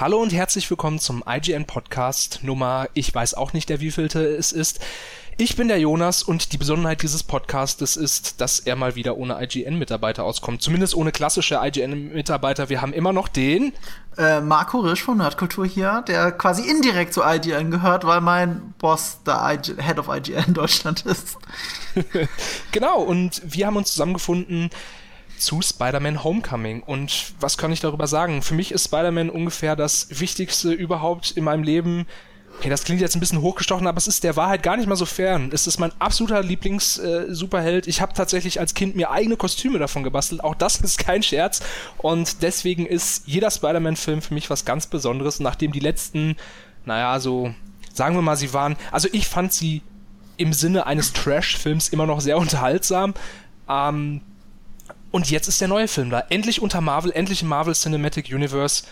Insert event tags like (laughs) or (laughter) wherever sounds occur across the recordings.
Hallo und herzlich willkommen zum IGN Podcast Nummer, ich weiß auch nicht, der wievielte es ist. Ich bin der Jonas und die Besonderheit dieses Podcastes ist, dass er mal wieder ohne IGN-Mitarbeiter auskommt. Zumindest ohne klassische IGN-Mitarbeiter. Wir haben immer noch den äh, Marco Risch von Nerdkultur hier, der quasi indirekt zu IGN gehört, weil mein Boss der IG Head of IGN Deutschland ist. (laughs) genau, und wir haben uns zusammengefunden zu Spider-Man Homecoming. Und was kann ich darüber sagen? Für mich ist Spider-Man ungefähr das Wichtigste überhaupt in meinem Leben. Okay, das klingt jetzt ein bisschen hochgestochen, aber es ist der Wahrheit gar nicht mal so fern. Es ist mein absoluter Lieblings-Superheld. Äh, ich habe tatsächlich als Kind mir eigene Kostüme davon gebastelt. Auch das ist kein Scherz. Und deswegen ist jeder Spider-Man-Film für mich was ganz Besonderes. Nachdem die letzten, naja, so, sagen wir mal, sie waren, also ich fand sie im Sinne eines Trash-Films immer noch sehr unterhaltsam. Ähm, und jetzt ist der neue Film da. Endlich unter Marvel, endlich im Marvel Cinematic Universe.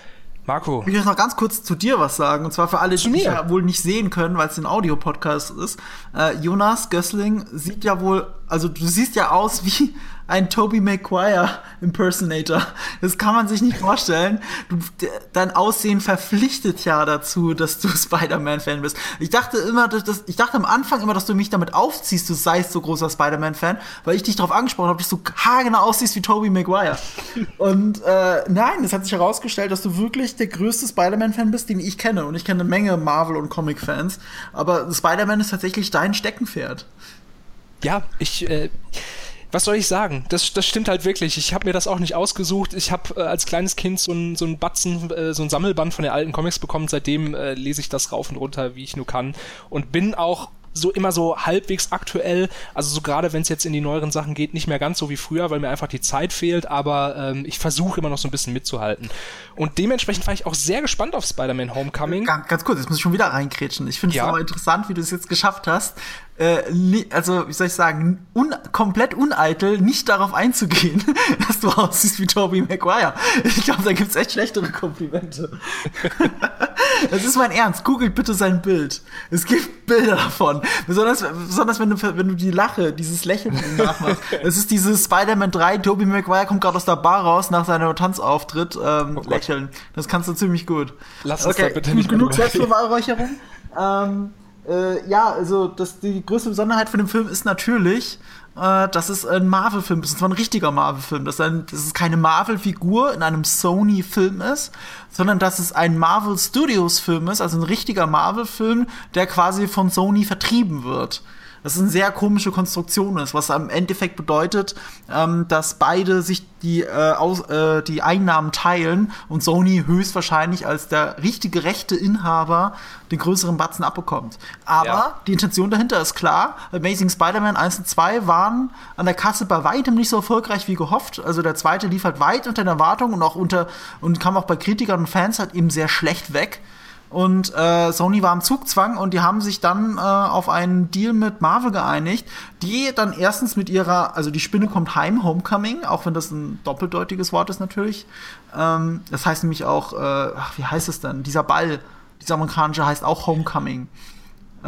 Marco. Ich will noch ganz kurz zu dir was sagen. Und zwar für alle, die mich ja wohl nicht sehen können, weil es ein Audiopodcast ist. Äh, Jonas Gössling sieht ja wohl, also du siehst ja aus wie ein Toby Maguire Impersonator. Das kann man sich nicht vorstellen. Du, dein Aussehen verpflichtet ja dazu, dass du (laughs) Spider-Man-Fan bist. Ich dachte immer, dass, ich dachte am Anfang immer, dass du mich damit aufziehst, du seist so großer Spider-Man-Fan, weil ich dich darauf angesprochen habe, dass du haargenau aussiehst wie Toby Maguire. Und äh, nein, es hat sich herausgestellt, dass du wirklich der größte Spider-Man-Fan bist, den ich kenne. Und ich kenne eine Menge Marvel- und Comic-Fans. Aber Spider-Man ist tatsächlich dein Steckenpferd. Ja, ich. Äh was soll ich sagen? Das, das stimmt halt wirklich. Ich habe mir das auch nicht ausgesucht. Ich habe äh, als kleines Kind so ein, so ein Batzen, äh, so ein Sammelband von den alten Comics bekommen. Seitdem äh, lese ich das rauf und runter, wie ich nur kann. Und bin auch so immer so halbwegs aktuell. Also so gerade wenn es jetzt in die neueren Sachen geht, nicht mehr ganz so wie früher, weil mir einfach die Zeit fehlt, aber ähm, ich versuche immer noch so ein bisschen mitzuhalten. Und dementsprechend war ich auch sehr gespannt auf Spider-Man Homecoming. Ganz, ganz kurz, jetzt muss ich schon wieder reinkrätschen. Ich finde es ja. aber interessant, wie du es jetzt geschafft hast, äh, also wie soll ich sagen, un komplett uneitel, nicht darauf einzugehen, (laughs) dass du aussiehst wie Tobey Maguire. Ich glaube, da gibt's echt schlechtere Komplimente. (laughs) das ist mein Ernst. Googelt bitte sein Bild. Es gibt Bilder davon. Besonders, besonders wenn du, wenn du die Lache, dieses Lächeln nachmachst. (laughs) Es ist dieses Spider-Man 3, Tobey Maguire kommt gerade aus der Bar raus nach seinem Tanzauftritt, ähm, oh Lächeln. Das kannst du ziemlich gut. Lass uns okay, da bitte nicht genug Selbstbeweihräucherung. ähm, äh, ja, also das, die größte Besonderheit von dem Film ist natürlich, äh, dass es ein Marvel-Film ist. Und zwar ein richtiger Marvel-Film. Dass, dass es keine Marvel-Figur in einem Sony-Film ist, sondern dass es ein Marvel Studios-Film ist, also ein richtiger Marvel-Film, der quasi von Sony vertrieben wird. Das ist eine sehr komische Konstruktion ist, was am Endeffekt bedeutet, ähm, dass beide sich die, äh, aus, äh, die Einnahmen teilen und Sony höchstwahrscheinlich als der richtige rechte Inhaber den größeren Batzen abbekommt. Aber ja. die Intention dahinter ist klar. Amazing Spider-Man 1 und 2 waren an der Kasse bei weitem nicht so erfolgreich wie gehofft. Also der zweite lief halt weit unter den Erwartungen und auch unter und kam auch bei Kritikern und Fans halt eben sehr schlecht weg. Und äh, Sony war im Zugzwang und die haben sich dann äh, auf einen Deal mit Marvel geeinigt, die dann erstens mit ihrer, also die Spinne kommt heim, Homecoming, auch wenn das ein doppeldeutiges Wort ist natürlich. Ähm, das heißt nämlich auch, äh, ach, wie heißt es denn? Dieser Ball, dieser amerikanische heißt auch Homecoming.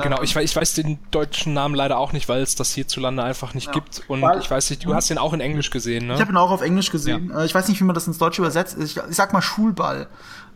Genau, ich, ich weiß den deutschen Namen leider auch nicht, weil es das hierzulande einfach nicht ja. gibt. Und weil, ich weiß nicht, du hast den auch in Englisch gesehen, ne? Ich habe ihn auch auf Englisch gesehen. Ja. Äh, ich weiß nicht, wie man das ins Deutsche übersetzt. Ich, ich sag mal Schulball.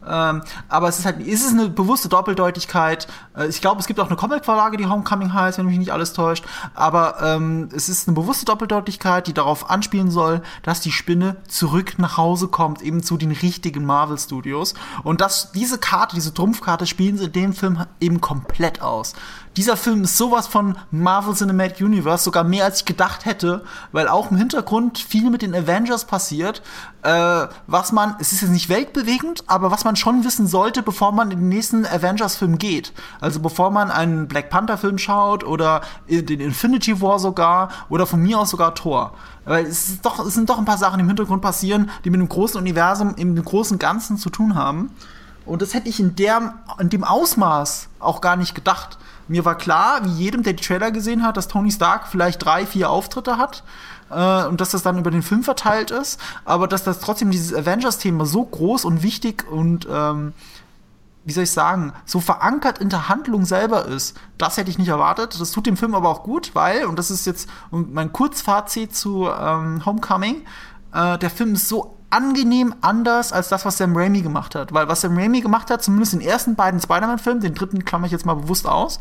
Ähm, aber es ist halt, es ist eine bewusste Doppeldeutigkeit. Äh, ich glaube, es gibt auch eine Comic-Vorlage, die Homecoming heißt, wenn mich nicht alles täuscht. Aber ähm, es ist eine bewusste Doppeldeutigkeit, die darauf anspielen soll, dass die Spinne zurück nach Hause kommt, eben zu den richtigen Marvel Studios. Und dass diese Karte, diese Trumpfkarte spielen sie in dem Film eben komplett aus. Dieser Film ist sowas von Marvel Cinematic Universe, sogar mehr als ich gedacht hätte, weil auch im Hintergrund viel mit den Avengers passiert, äh, was man, es ist jetzt nicht weltbewegend, aber was man schon wissen sollte, bevor man in den nächsten Avengers-Film geht. Also bevor man einen Black Panther-Film schaut oder den Infinity War sogar oder von mir aus sogar Thor. Weil es, ist doch, es sind doch ein paar Sachen im Hintergrund passieren, die mit dem großen Universum, im großen Ganzen zu tun haben. Und das hätte ich in, der, in dem Ausmaß auch gar nicht gedacht. Mir war klar, wie jedem, der die Trailer gesehen hat, dass Tony Stark vielleicht drei, vier Auftritte hat äh, und dass das dann über den Film verteilt ist, aber dass das trotzdem dieses Avengers-Thema so groß und wichtig und ähm, wie soll ich sagen, so verankert in der Handlung selber ist. Das hätte ich nicht erwartet. Das tut dem Film aber auch gut, weil, und das ist jetzt mein Kurzfazit zu ähm, Homecoming, äh, der Film ist so angenehm anders als das, was Sam Raimi gemacht hat. Weil was Sam Raimi gemacht hat, zumindest in den ersten beiden Spider-Man-Filmen, den dritten klammer ich jetzt mal bewusst aus,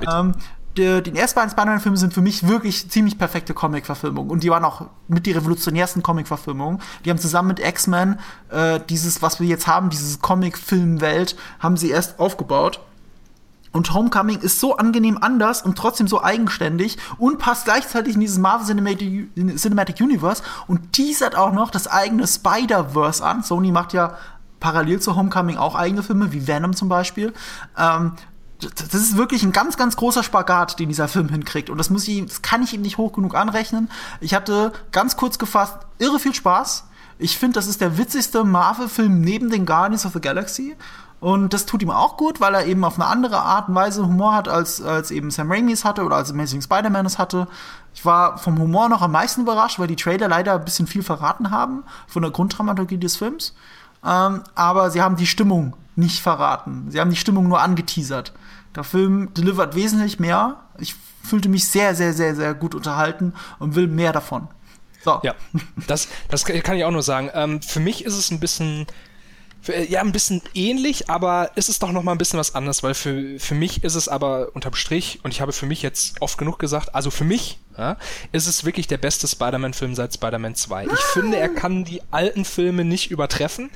ja, ähm, die, die ersten beiden Spider-Man-Filme sind für mich wirklich ziemlich perfekte Comic-Verfilmungen. Und die waren auch mit die revolutionärsten Comic-Verfilmungen. Die haben zusammen mit X-Men äh, dieses, was wir jetzt haben, diese Comic-Film-Welt, haben sie erst aufgebaut. Und Homecoming ist so angenehm anders und trotzdem so eigenständig und passt gleichzeitig in dieses Marvel Cinematic, Cinematic Universe und teasert auch noch das eigene Spider-Verse an. Sony macht ja parallel zu Homecoming auch eigene Filme, wie Venom zum Beispiel. Ähm, das ist wirklich ein ganz, ganz großer Spagat, den dieser Film hinkriegt. Und das muss ich, das kann ich ihm nicht hoch genug anrechnen. Ich hatte ganz kurz gefasst irre viel Spaß. Ich finde, das ist der witzigste Marvel-Film neben den Guardians of the Galaxy. Und das tut ihm auch gut, weil er eben auf eine andere Art und Weise Humor hat, als, als eben Sam Raimi es hatte oder als Amazing Spider-Man es hatte. Ich war vom Humor noch am meisten überrascht, weil die Trailer leider ein bisschen viel verraten haben von der Grunddramaturgie des Films. Ähm, aber sie haben die Stimmung nicht verraten. Sie haben die Stimmung nur angeteasert. Der Film delivert wesentlich mehr. Ich fühlte mich sehr, sehr, sehr, sehr gut unterhalten und will mehr davon. So. Ja, das, das kann ich auch nur sagen. Ähm, für mich ist es ein bisschen ja, ein bisschen ähnlich, aber es ist doch noch mal ein bisschen was anderes, weil für, für mich ist es aber unterm Strich, und ich habe für mich jetzt oft genug gesagt, also für mich ja, ist es wirklich der beste Spider-Man-Film seit Spider-Man 2. Ich finde, er kann die alten Filme nicht übertreffen.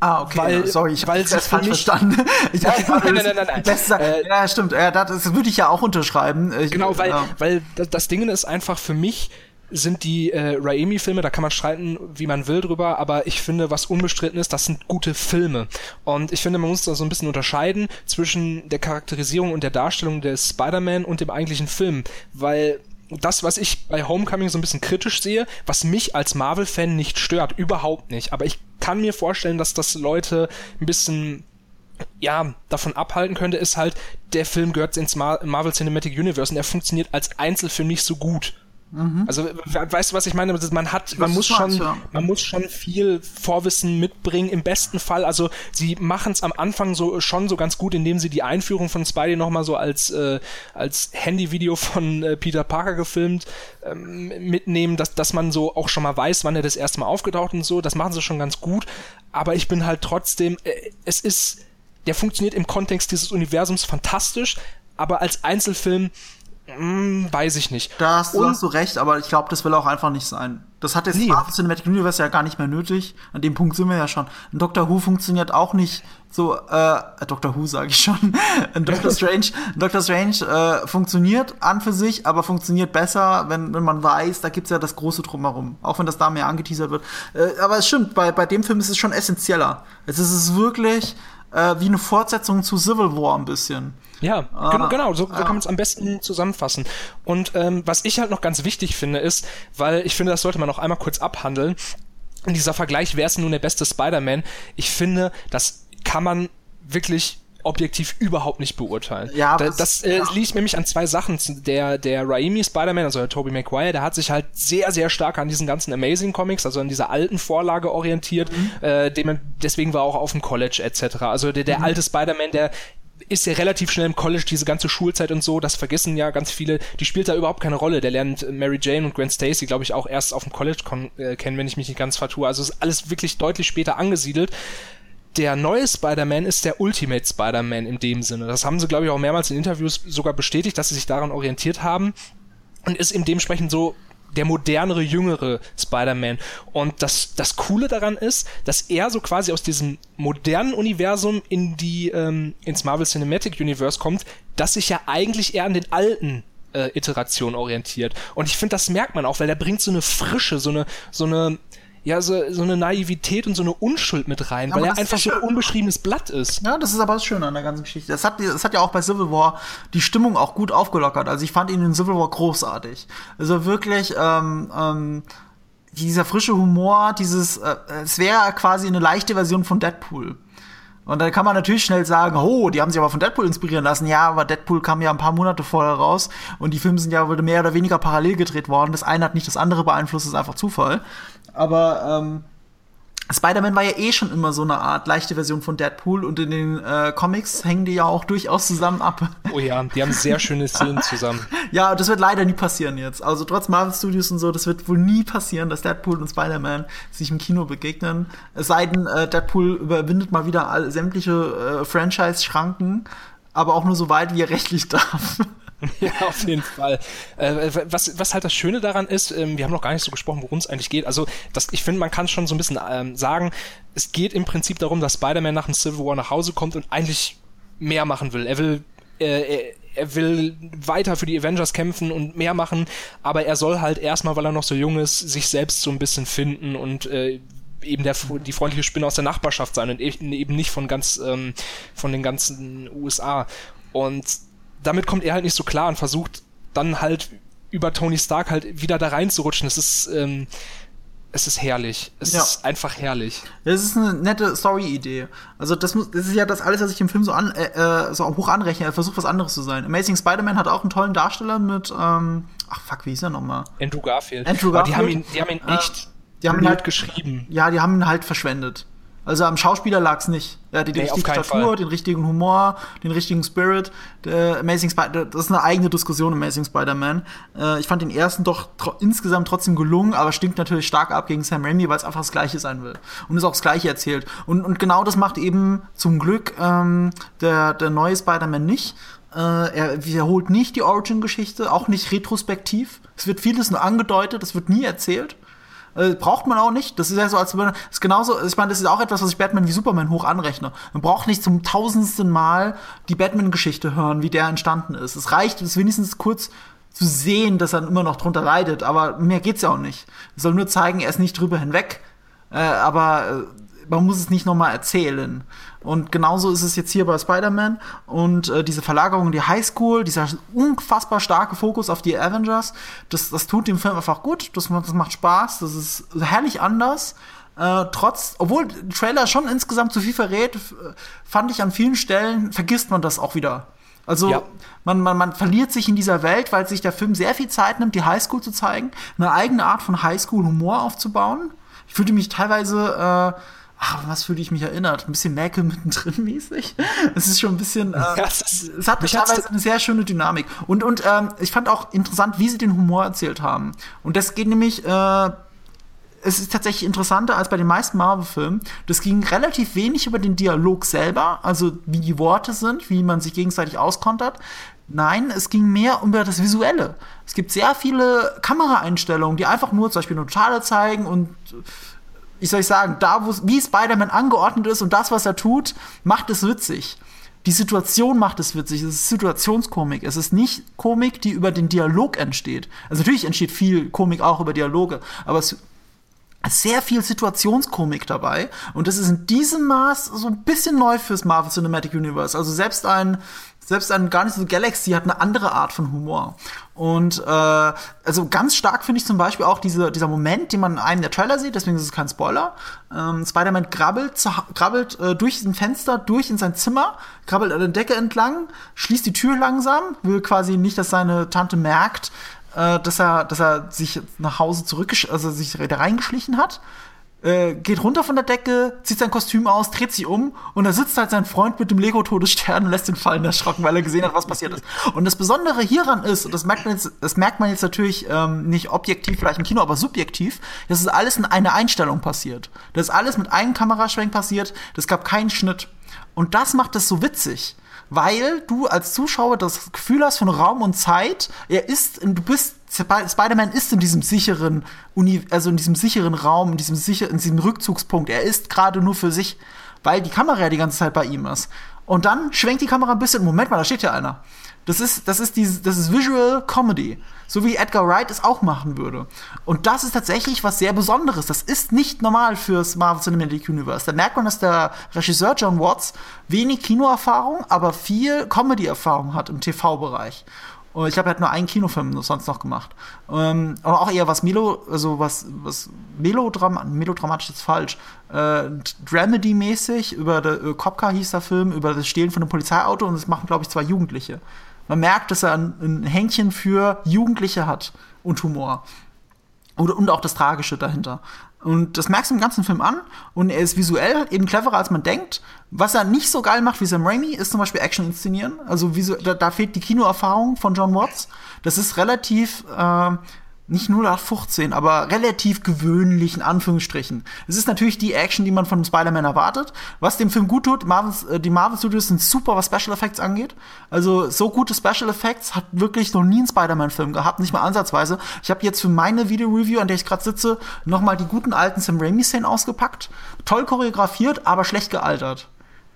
Ah, okay. Weil, sorry, ich habe das falsch verstanden. (laughs) Ich nein, nein, nein, nein, nein, nein. Äh, ja, stimmt. Ja, das würde ich ja auch unterschreiben. Ich, genau, weil, ja. weil das Ding ist einfach für mich, sind die äh, Raimi-Filme, da kann man streiten, wie man will drüber, aber ich finde, was unbestritten ist, das sind gute Filme. Und ich finde, man muss da so ein bisschen unterscheiden zwischen der Charakterisierung und der Darstellung des Spider-Man und dem eigentlichen Film, weil das, was ich bei Homecoming so ein bisschen kritisch sehe, was mich als Marvel-Fan nicht stört, überhaupt nicht. Aber ich kann mir vorstellen, dass das Leute ein bisschen ja, davon abhalten könnte, ist halt, der Film gehört ins Marvel Cinematic Universe und er funktioniert als Einzelfilm nicht so gut. Mhm. Also weißt du, was ich meine? Man hat, man muss schon, ja. man muss schon viel Vorwissen mitbringen. Im besten Fall, also sie machen es am Anfang so schon so ganz gut, indem sie die Einführung von Spidey nochmal so als äh, als Handyvideo von äh, Peter Parker gefilmt ähm, mitnehmen, dass dass man so auch schon mal weiß, wann er das erste Mal aufgetaucht und so. Das machen sie schon ganz gut. Aber ich bin halt trotzdem, äh, es ist, der funktioniert im Kontext dieses Universums fantastisch, aber als Einzelfilm hm, weiß ich nicht. Da hast, und, hast du recht, aber ich glaube, das will auch einfach nicht sein. Das hat jetzt nee. Marvel Cinematic Universe ja gar nicht mehr nötig. An dem Punkt sind wir ja schon. Ein Doctor Who funktioniert auch nicht so, äh, Doctor Who sage ich schon. (laughs) Ein Doctor Strange, Doctor Strange äh, funktioniert an für sich, aber funktioniert besser, wenn, wenn man weiß, da gibt's ja das große Drumherum. Auch wenn das da mehr angeteasert wird. Äh, aber es stimmt, bei, bei dem Film ist es schon essentieller. Es ist wirklich äh, wie eine Fortsetzung zu Civil War ein bisschen. Ja, ah, genau, so, so ah. kann man es am besten zusammenfassen. Und ähm, was ich halt noch ganz wichtig finde, ist, weil ich finde, das sollte man noch einmal kurz abhandeln, in dieser Vergleich, wer ist nun der beste Spider-Man? Ich finde, das kann man wirklich objektiv überhaupt nicht beurteilen. Ja, das, das äh, ja. liegt nämlich an zwei Sachen. Der, der Raimi Spider-Man, also der Tobey Maguire, der hat sich halt sehr, sehr stark an diesen ganzen Amazing Comics, also an dieser alten Vorlage orientiert. Mhm. Äh, dem, deswegen war er auch auf dem College etc. Also der, der mhm. alte Spider-Man, der ist ja relativ schnell im College, diese ganze Schulzeit und so, das vergessen ja ganz viele, die spielt da überhaupt keine Rolle. Der lernt Mary Jane und Gwen Stacy, glaube ich, auch erst auf dem College äh, kennen, wenn ich mich nicht ganz vertue. Also ist alles wirklich deutlich später angesiedelt der neue Spider-Man ist der Ultimate Spider-Man in dem Sinne. Das haben sie, glaube ich, auch mehrmals in Interviews sogar bestätigt, dass sie sich daran orientiert haben und ist eben dementsprechend so der modernere, jüngere Spider-Man. Und das, das Coole daran ist, dass er so quasi aus diesem modernen Universum in die, ähm, ins Marvel Cinematic Universe kommt, das sich ja eigentlich eher an den alten äh, Iterationen orientiert. Und ich finde, das merkt man auch, weil der bringt so eine Frische, so eine, so eine, ja, so, so eine Naivität und so eine Unschuld mit rein, ja, weil er einfach so ein unbeschriebenes Blatt ist. Ja, das ist aber das Schöne an der ganzen Geschichte. Das hat, das hat ja auch bei Civil War die Stimmung auch gut aufgelockert. Also ich fand ihn in Civil War großartig. Also wirklich, ähm, ähm, dieser frische Humor, dieses, äh, es wäre quasi eine leichte Version von Deadpool. Und dann kann man natürlich schnell sagen, oh, die haben sich aber von Deadpool inspirieren lassen. Ja, aber Deadpool kam ja ein paar Monate vorher raus und die Filme sind ja mehr oder weniger parallel gedreht worden. Das eine hat nicht das andere beeinflusst, das ist einfach Zufall. Aber ähm, Spider-Man war ja eh schon immer so eine Art leichte Version von Deadpool und in den äh, Comics hängen die ja auch durchaus zusammen ab. Oh ja, die haben sehr schöne Szenen zusammen. (laughs) ja, das wird leider nie passieren jetzt. Also trotz Marvel Studios und so, das wird wohl nie passieren, dass Deadpool und Spider-Man sich im Kino begegnen. Es sei denn, äh, Deadpool überwindet mal wieder all, sämtliche äh, Franchise-Schranken, aber auch nur so weit, wie er rechtlich (laughs) darf. (laughs) ja, auf jeden Fall. Äh, was, was halt das Schöne daran ist, ähm, wir haben noch gar nicht so gesprochen, worum es eigentlich geht. Also, das, ich finde, man kann schon so ein bisschen ähm, sagen, es geht im Prinzip darum, dass Spider-Man nach dem Civil War nach Hause kommt und eigentlich mehr machen will. Er will, äh, er will weiter für die Avengers kämpfen und mehr machen, aber er soll halt erstmal, weil er noch so jung ist, sich selbst so ein bisschen finden und äh, eben der, die freundliche Spinne aus der Nachbarschaft sein und eben nicht von ganz ähm, von den ganzen USA. Und damit kommt er halt nicht so klar und versucht dann halt über Tony Stark halt wieder da reinzurutschen. Es ist, ähm, es ist herrlich. Es ja. ist einfach herrlich. Es ist eine nette Story-Idee. Also das, muss, das ist ja das alles, was ich im Film so, an, äh, äh so hoch anrechne. Er versucht was anderes zu sein. Amazing Spider-Man hat auch einen tollen Darsteller mit, ähm, ach fuck, wie hieß er nochmal? Andrew Garfield. Andrew Garfield. Aber die haben ihn, die haben ihn echt äh, die haben ihn halt geschrieben. Ja, die haben ihn halt verschwendet. Also am Schauspieler lag es nicht. Er hatte die nee, richtige Statur, Fall. den richtigen Humor, den richtigen Spirit. Der Amazing Spider das ist eine eigene Diskussion, Amazing Spider-Man. Äh, ich fand den ersten doch tro insgesamt trotzdem gelungen, aber stinkt natürlich stark ab gegen Sam Raimi, weil es einfach das Gleiche sein will. Und es auch das Gleiche erzählt. Und, und genau das macht eben zum Glück ähm, der, der neue Spider-Man nicht. Äh, er wiederholt nicht die Origin-Geschichte, auch nicht retrospektiv. Es wird vieles nur angedeutet, es wird nie erzählt. Äh, braucht man auch nicht. Das ist ja so, als würde, ist genauso, ich meine, das ist auch etwas, was ich Batman wie Superman hoch anrechne. Man braucht nicht zum tausendsten Mal die Batman-Geschichte hören, wie der entstanden ist. Es reicht, es wenigstens kurz zu sehen, dass er immer noch drunter leidet, aber mehr geht's ja auch nicht. Es soll nur zeigen, er ist nicht drüber hinweg, äh, aber äh, man muss es nicht nochmal erzählen. Und genauso ist es jetzt hier bei Spider-Man. Und äh, diese Verlagerung in die Highschool, dieser unfassbar starke Fokus auf die Avengers, das, das tut dem Film einfach gut. Das, das macht Spaß. Das ist herrlich anders. Äh, trotz, obwohl der Trailer schon insgesamt zu viel verrät, fand ich an vielen Stellen, vergisst man das auch wieder. Also ja. man, man, man verliert sich in dieser Welt, weil sich der Film sehr viel Zeit nimmt, die Highschool zu zeigen, eine eigene Art von Highschool-Humor aufzubauen. Ich fühlte mich teilweise äh, ach, was fühle ich mich erinnert? Ein bisschen Merkel mittendrin mäßig. Es ist schon ein bisschen, äh, ja, es, es hat teilweise eine sehr schöne Dynamik. Und, und ähm, ich fand auch interessant, wie sie den Humor erzählt haben. Und das geht nämlich, äh, es ist tatsächlich interessanter als bei den meisten Marvel-Filmen. Das ging relativ wenig über den Dialog selber, also wie die Worte sind, wie man sich gegenseitig auskontert. Nein, es ging mehr um das Visuelle. Es gibt sehr viele Kameraeinstellungen, die einfach nur zum Beispiel eine Totale zeigen und wie soll ich sagen, da, wo, wie Spider-Man angeordnet ist und das, was er tut, macht es witzig. Die Situation macht es witzig. Es ist Situationskomik. Es ist nicht Komik, die über den Dialog entsteht. Also natürlich entsteht viel Komik auch über Dialoge, aber es sehr viel Situationskomik dabei. Und das ist in diesem Maß so ein bisschen neu fürs Marvel Cinematic Universe. Also selbst ein selbst ein Guardians of the Galaxy hat eine andere Art von Humor. Und äh, also ganz stark finde ich zum Beispiel auch diese, dieser Moment, den man in einem der Trailer sieht, deswegen ist es kein Spoiler. Ähm, Spider-Man krabbelt, krabbelt äh, durch ein Fenster, durch in sein Zimmer, krabbelt an der Decke entlang, schließt die Tür langsam, will quasi nicht, dass seine Tante merkt, äh, dass er, dass er sich nach Hause zurück, also sich da reingeschlichen hat äh, geht runter von der Decke, zieht sein Kostüm aus, dreht sich um und da sitzt halt sein Freund mit dem Lego-Todesstern und lässt ihn fallen, erschrocken, weil er gesehen hat, was passiert ist. Und das Besondere hieran ist, und das merkt man jetzt, das merkt man jetzt natürlich ähm, nicht objektiv, vielleicht im Kino, aber subjektiv, das ist alles in einer Einstellung passiert. Das ist alles mit einem Kameraschwenk passiert, das gab keinen Schnitt. Und das macht es so witzig weil du als Zuschauer das Gefühl hast von Raum und Zeit. Er ist, du bist, Spider-Man ist in diesem sicheren, Uni, also in diesem sicheren Raum, in diesem sicher, in diesem Rückzugspunkt. Er ist gerade nur für sich, weil die Kamera ja die ganze Zeit bei ihm ist. Und dann schwenkt die Kamera ein bisschen. Moment mal, da steht ja einer. Das ist, das ist, die, das ist Visual Comedy. So wie Edgar Wright es auch machen würde. Und das ist tatsächlich was sehr Besonderes. Das ist nicht normal fürs Marvel Cinematic Universe. Da merkt man, dass der Regisseur John Watts wenig Kinoerfahrung, aber viel Comedy-Erfahrung hat im TV-Bereich. Ich habe halt nur einen Kinofilm sonst noch gemacht. Ähm, aber auch eher was Melo, also was, was Melodram, melodramatisch ist falsch. Äh, Dramedy-mäßig, über der äh, Kopka hieß der Film, über das Stehlen von einem Polizeiauto und das machen, glaube ich, zwei Jugendliche. Man merkt, dass er ein, ein Händchen für Jugendliche hat und Humor. Und, und auch das Tragische dahinter. Und das merkst du im ganzen Film an. Und er ist visuell eben cleverer, als man denkt. Was er nicht so geil macht wie Sam Raimi, ist zum Beispiel Action inszenieren. Also da, da fehlt die Kinoerfahrung von John Watts. Das ist relativ äh, nicht 0815, aber relativ gewöhnlich in Anführungsstrichen. Es ist natürlich die Action, die man von Spider-Man erwartet. Was dem Film gut tut, Marvel's, äh, die Marvel Studios sind super, was Special Effects angeht. Also so gute Special Effects hat wirklich noch nie ein Spider-Man-Film gehabt, nicht mal ansatzweise. Ich habe jetzt für meine Video-Review, an der ich gerade sitze, noch mal die guten alten Sam Raimi-Szenen ausgepackt. Toll choreografiert, aber schlecht gealtert.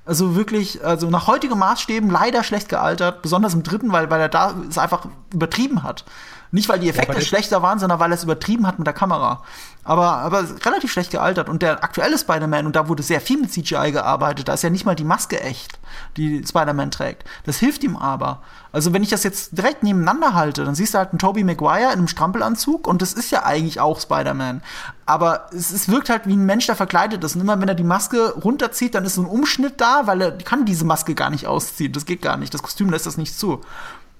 Also wirklich, also nach heutigen Maßstäben leider schlecht gealtert, besonders im dritten, weil, weil er da es einfach übertrieben hat. Nicht, weil die Effekte ja, schlechter waren, sondern weil er es übertrieben hat mit der Kamera. Aber, aber relativ schlecht gealtert. Und der aktuelle Spider-Man, und da wurde sehr viel mit CGI gearbeitet, da ist ja nicht mal die Maske echt, die Spider-Man trägt. Das hilft ihm aber. Also, wenn ich das jetzt direkt nebeneinander halte, dann siehst du halt einen Tobey Maguire in einem Strampelanzug und das ist ja eigentlich auch Spider-Man. Aber es, es wirkt halt wie ein Mensch, der verkleidet ist. Und immer wenn er die Maske runterzieht, dann ist so ein Umschnitt da, weil er kann diese Maske gar nicht ausziehen. Das geht gar nicht. Das Kostüm lässt das nicht zu.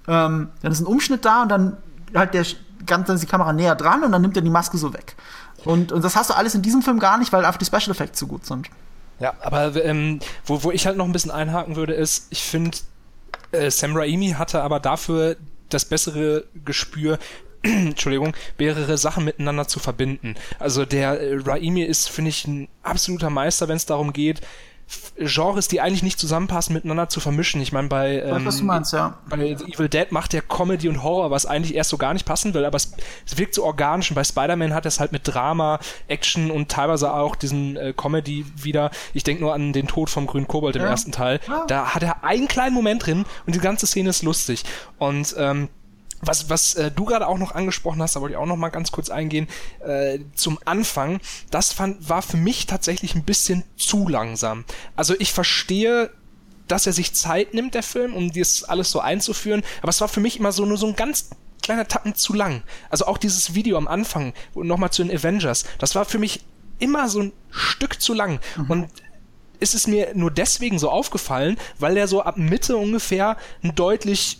Ähm, dann ist ein Umschnitt da und dann halt der ganz dann ist die Kamera näher dran und dann nimmt er die Maske so weg. Und, und das hast du alles in diesem Film gar nicht, weil einfach die Special Effects so gut sind. Ja, aber ähm, wo, wo ich halt noch ein bisschen einhaken würde, ist, ich finde, äh, Sam Raimi hatte aber dafür das bessere Gespür, (clears throat) Entschuldigung, mehrere Sachen miteinander zu verbinden. Also der äh, Raimi ist, finde ich, ein absoluter Meister, wenn es darum geht, Genres, die eigentlich nicht zusammenpassen, miteinander zu vermischen. Ich meine, bei, ähm, was du meinst, ja. bei Evil Dead macht der Comedy und Horror, was eigentlich erst so gar nicht passen will, aber es, es wirkt so organisch. Und bei Spider-Man hat er es halt mit Drama, Action und teilweise auch diesen äh, Comedy wieder. Ich denke nur an den Tod vom grünen Kobold im ja. ersten Teil. Ja. Da hat er einen kleinen Moment drin und die ganze Szene ist lustig. Und ähm, was, was äh, du gerade auch noch angesprochen hast, da wollte ich auch noch mal ganz kurz eingehen, äh, zum Anfang, das fand, war für mich tatsächlich ein bisschen zu langsam. Also ich verstehe, dass er sich Zeit nimmt, der Film, um das alles so einzuführen, aber es war für mich immer so nur so ein ganz kleiner Tacken zu lang. Also auch dieses Video am Anfang, nochmal zu den Avengers, das war für mich immer so ein Stück zu lang. Mhm. Und ist es mir nur deswegen so aufgefallen, weil er so ab Mitte ungefähr ein deutlich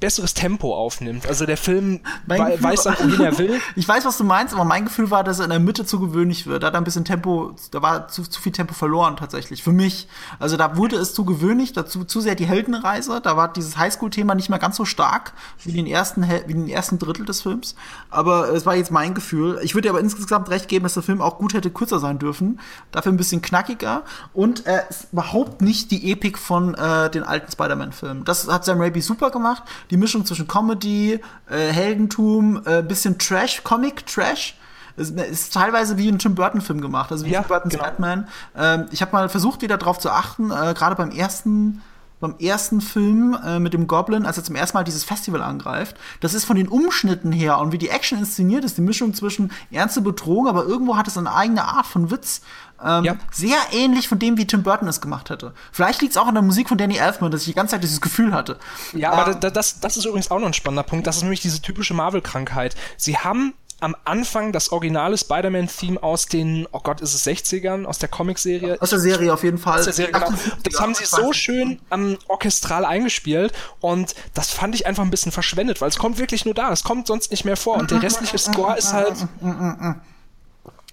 besseres Tempo aufnimmt. Also der Film Gefühl, weiß dann, wohin er will. (laughs) Ich weiß, was du meinst, aber mein Gefühl war, dass er in der Mitte zu gewöhnlich wird. Da hat er ein bisschen Tempo, da war zu, zu viel Tempo verloren tatsächlich. Für mich. Also da wurde es zu gewöhnlich, dazu zu sehr die Heldenreise. Da war dieses Highschool-Thema nicht mehr ganz so stark wie den ersten, wie den ersten Drittel des Films. Aber es war jetzt mein Gefühl. Ich würde dir aber insgesamt recht geben, dass der Film auch gut hätte kürzer sein dürfen. Dafür ein bisschen knackiger. Und er ist überhaupt nicht die Epik von äh, den alten Spider-Man-Filmen. Das hat Sam Raimi super gemacht die Mischung zwischen Comedy, äh, Heldentum, äh, bisschen Trash, Comic-Trash. Ist, ist teilweise wie ein Tim Burton-Film gemacht, also wie ja, Tim Burton's genau. Batman. Ähm, ich habe mal versucht, wieder darauf zu achten, äh, gerade beim ersten beim ersten Film äh, mit dem Goblin, als er zum ersten Mal dieses Festival angreift. Das ist von den Umschnitten her und wie die Action inszeniert ist, die Mischung zwischen ernste Bedrohung, aber irgendwo hat es eine eigene Art von Witz. Ähm, ja. Sehr ähnlich von dem, wie Tim Burton es gemacht hätte. Vielleicht liegt es auch an der Musik von Danny Elfman, dass ich die ganze Zeit dieses Gefühl hatte. Ja, aber ähm, das, das ist übrigens auch noch ein spannender Punkt. Das ist nämlich diese typische Marvel-Krankheit. Sie haben am Anfang das originale Spider-Man-Theme aus den, oh Gott, ist es 60ern, aus der Comic-Serie? Aus der Serie auf jeden Fall. Aus der Serie, genau. Das haben sie so schön ähm, orchestral eingespielt und das fand ich einfach ein bisschen verschwendet, weil es kommt wirklich nur da, es kommt sonst nicht mehr vor und der restliche Score ist halt.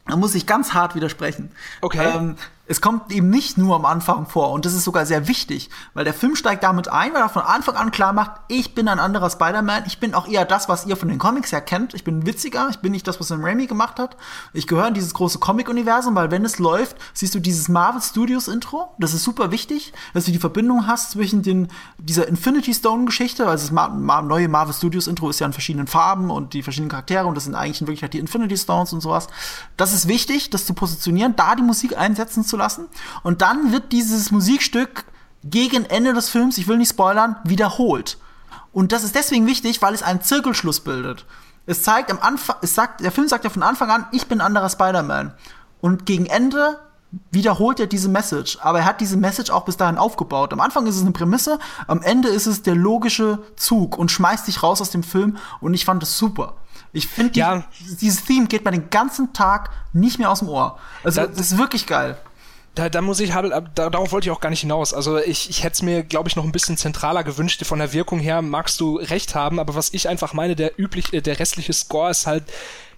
Da muss ich ganz hart widersprechen. Okay. Ähm, es kommt eben nicht nur am Anfang vor und das ist sogar sehr wichtig, weil der Film steigt damit ein, weil er von Anfang an klar macht, ich bin ein anderer Spider-Man, ich bin auch eher das, was ihr von den Comics her kennt, ich bin witziger, ich bin nicht das, was Sam Raimi gemacht hat, ich gehöre in dieses große Comic-Universum, weil wenn es läuft, siehst du dieses Marvel Studios Intro, das ist super wichtig, dass du die Verbindung hast zwischen den, dieser Infinity Stone Geschichte, also das Ma Ma neue Marvel Studios Intro ist ja in verschiedenen Farben und die verschiedenen Charaktere und das sind eigentlich in Wirklichkeit die Infinity Stones und sowas. Das ist wichtig, das zu positionieren, da die Musik einsetzen zu lassen. Und dann wird dieses Musikstück gegen Ende des Films, ich will nicht spoilern, wiederholt. Und das ist deswegen wichtig, weil es einen Zirkelschluss bildet. Es zeigt am Anfang, es sagt, der Film sagt ja von Anfang an, ich bin ein anderer Spider-Man. Und gegen Ende wiederholt er diese Message. Aber er hat diese Message auch bis dahin aufgebaut. Am Anfang ist es eine Prämisse, am Ende ist es der logische Zug und schmeißt dich raus aus dem Film. Und ich fand es super. Ich finde, ja. die, dieses Theme geht mir den ganzen Tag nicht mehr aus dem Ohr. Also, das, das ist wirklich geil da, da muss ich halt, da, darauf wollte ich auch gar nicht hinaus. Also ich, ich hätte es mir, glaube ich, noch ein bisschen zentraler gewünscht. Von der Wirkung her magst du recht haben, aber was ich einfach meine, der üblich, äh, der restliche Score ist halt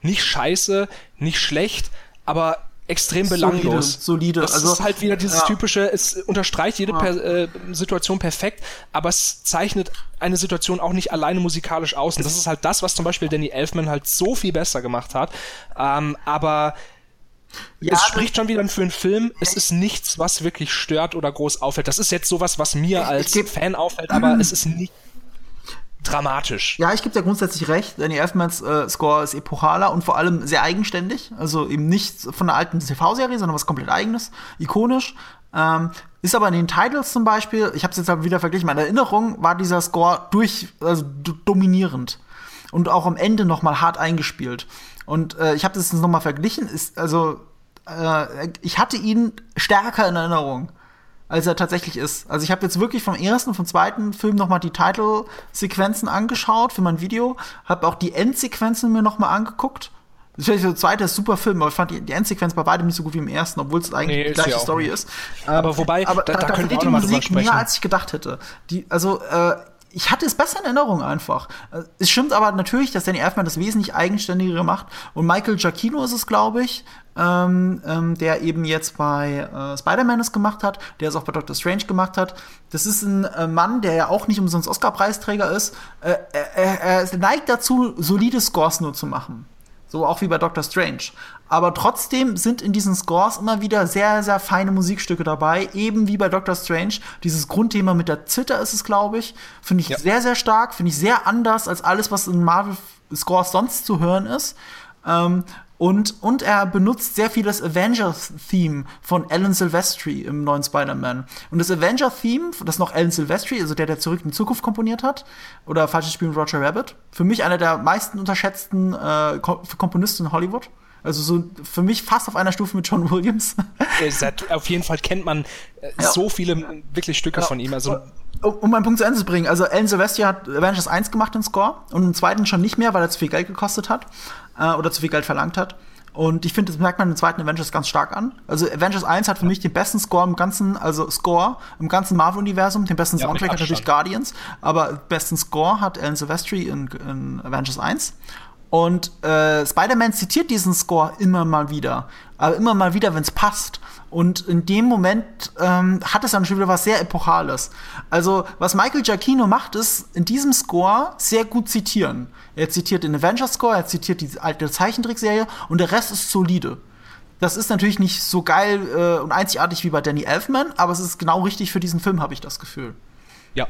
nicht scheiße, nicht schlecht, aber extrem belanglos. Solide, solide. Das also, ist halt wieder dieses ja. typische, es unterstreicht jede Ja. per, äh, Situation perfekt, aber es zeichnet eine Situation auch nicht alleine musikalisch aus. Und das ist halt das, was zum Beispiel Danny Elfman halt so viel besser gemacht hat. Ähm, aber Ja, es spricht schon wieder für einen Film. Es ist nichts, was wirklich stört oder groß auffällt. Das ist jetzt sowas, was mir als Fan auffällt, aber es ist nicht dramatisch. Ja, ich gebe dir grundsätzlich recht. Danny Elfmans äh, Score ist epochaler und vor allem sehr eigenständig. Also eben nicht von der alten TV-Serie, sondern was komplett eigenes, ikonisch. Ähm, ist aber in den Titles zum Beispiel, ich habe es jetzt halt wieder verglichen, meine Erinnerung war dieser Score durch, also dominierend und auch am Ende noch mal hart eingespielt. Und äh, ich habe das jetzt noch mal verglichen, ist also äh, ich hatte ihn stärker in Erinnerung als er tatsächlich ist. Also ich habe jetzt wirklich vom ersten und vom zweiten Film noch mal die Title-Sequenzen angeschaut für mein Video, habe auch die Endsequenzen mir noch mal angeguckt. Das ist der zweite ist super Film, aber ich fand die, die Endsequenz bei beidem nicht so gut wie im ersten, obwohl es eigentlich Nee, die gleiche Story ist. Aber wobei, aber da- da, da da die Musik mehr, als ich gedacht hätte. Die, also äh, ich hatte es besser in Erinnerung einfach. Äh, Es stimmt aber natürlich, dass Danny Elfman das wesentlich eigenständiger macht. Und Michael Giacchino ist es, glaube ich, ähm, ähm, der eben jetzt bei äh, Spider-Man es gemacht hat, der es auch bei Doctor Strange gemacht hat. Das ist ein äh, Mann, der ja auch nicht umsonst Oscar-Preisträger ist. Äh, er, er neigt dazu, solide Scores nur zu machen. So auch wie bei Doctor Strange. Aber trotzdem sind in diesen Scores immer wieder sehr, sehr feine Musikstücke dabei. Eben wie bei Doctor Strange. Dieses Grundthema mit der Zither ist es, glaube ich. Finde ich Ja. sehr, sehr stark. Finde ich sehr anders als alles, was in Marvel-Scores sonst zu hören ist. Ähm, und, und er benutzt sehr viel das Avengers-Theme von Alan Silvestri im neuen Spider-Man. Und das Avenger-Theme, das noch Alan Silvestri, also der, der zurück in die Zukunft komponiert hat, oder falsches Spiel mit Roger Rabbit, für mich einer der meisten unterschätzten äh, Ko- Komponisten in Hollywood. Also so für mich fast auf einer Stufe mit John Williams. Äh, seit- Auf jeden Fall kennt man äh, Ja. so viele äh, wirklich Stücke von ihm. Also Um, um meinen Punkt zu Ende zu bringen, also Alan Silvestri hat Avengers 1 gemacht, den Score, und im zweiten schon nicht mehr, weil er zu viel Geld gekostet hat äh, oder zu viel Geld verlangt hat. Und ich finde, das merkt man im zweiten Avengers ganz stark an. Also Avengers 1 hat für mich den besten Score im ganzen, also Score im ganzen Marvel-Universum, den besten Ja, Soundtrack hat natürlich. Guardians, aber besten Score hat Alan Silvestri in, in Avengers 1. Und äh, Spider-Man zitiert diesen Score immer mal wieder. Aber immer mal wieder, wenn es passt. Und in dem Moment ähm, hat es dann schon wieder was sehr Epochales. Also, was Michael Giacchino macht, ist in diesem Score sehr gut zitieren. Er zitiert den Avengers-Score, er zitiert die alte Zeichentrickserie und der Rest ist solide. Das ist natürlich nicht so geil äh, und einzigartig wie bei Danny Elfman, aber es ist genau richtig für diesen Film, habe ich das Gefühl. Ja.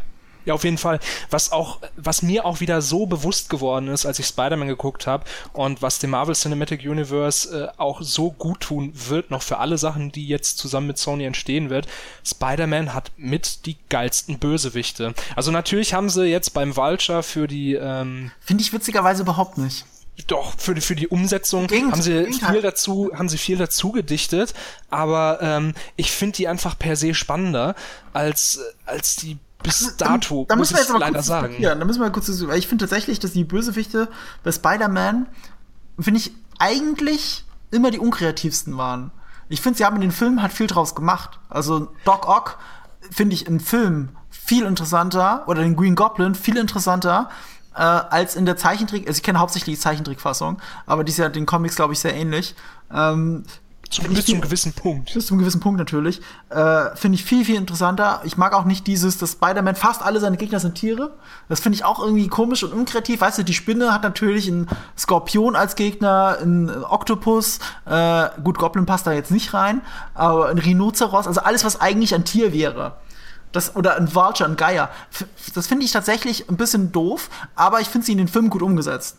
Ja, auf jeden Fall. Was auch, was mir auch wieder so bewusst geworden ist, als ich Spider-Man geguckt habe und was dem Marvel Cinematic Universe äh, auch so gut tun wird, noch für alle Sachen, die jetzt zusammen mit Sony entstehen wird, Spider-Man hat mit die geilsten Bösewichte. Also natürlich haben sie jetzt beim Vulture für die ähm, Finde ich witzigerweise überhaupt nicht. doch, für die, für die Umsetzung Gegenteil, haben sie Gegenteil. viel dazu, haben sie viel dazu gedichtet, aber ähm, ich finde die einfach per se spannender als, als die bis dato, da muss müssen wir ich jetzt leider kurz sagen. diskutieren. Da müssen wir kurz weil ich finde tatsächlich, dass die Bösewichte bei Spider-Man, finde ich, eigentlich immer die unkreativsten waren. Ich finde, sie haben in den Filmen halt viel draus gemacht. Also Doc Ock finde ich im Film viel interessanter oder den Green Goblin viel interessanter äh, als in der Zeichentrick. Also ich kenne hauptsächlich die Zeichentrickfassung, aber die ist ja den Comics glaube ich sehr ähnlich. Ähm, Zum, bis zum gewissen Punkt. bis zu einem gewissen Punkt natürlich. Äh, finde ich viel, viel interessanter. Ich mag auch nicht dieses, dass Spider-Man fast alle seine Gegner sind Tiere. Das finde ich auch irgendwie komisch und unkreativ. Weißt du, die Spinne hat natürlich einen Skorpion als Gegner, einen Oktopus. Äh, gut, Goblin passt da jetzt nicht rein, aber ein Rhinoceros, also alles, was eigentlich ein Tier wäre. Das, oder ein Vulture, ein Geier. F das finde ich tatsächlich ein bisschen doof, aber ich finde sie in den Filmen gut umgesetzt.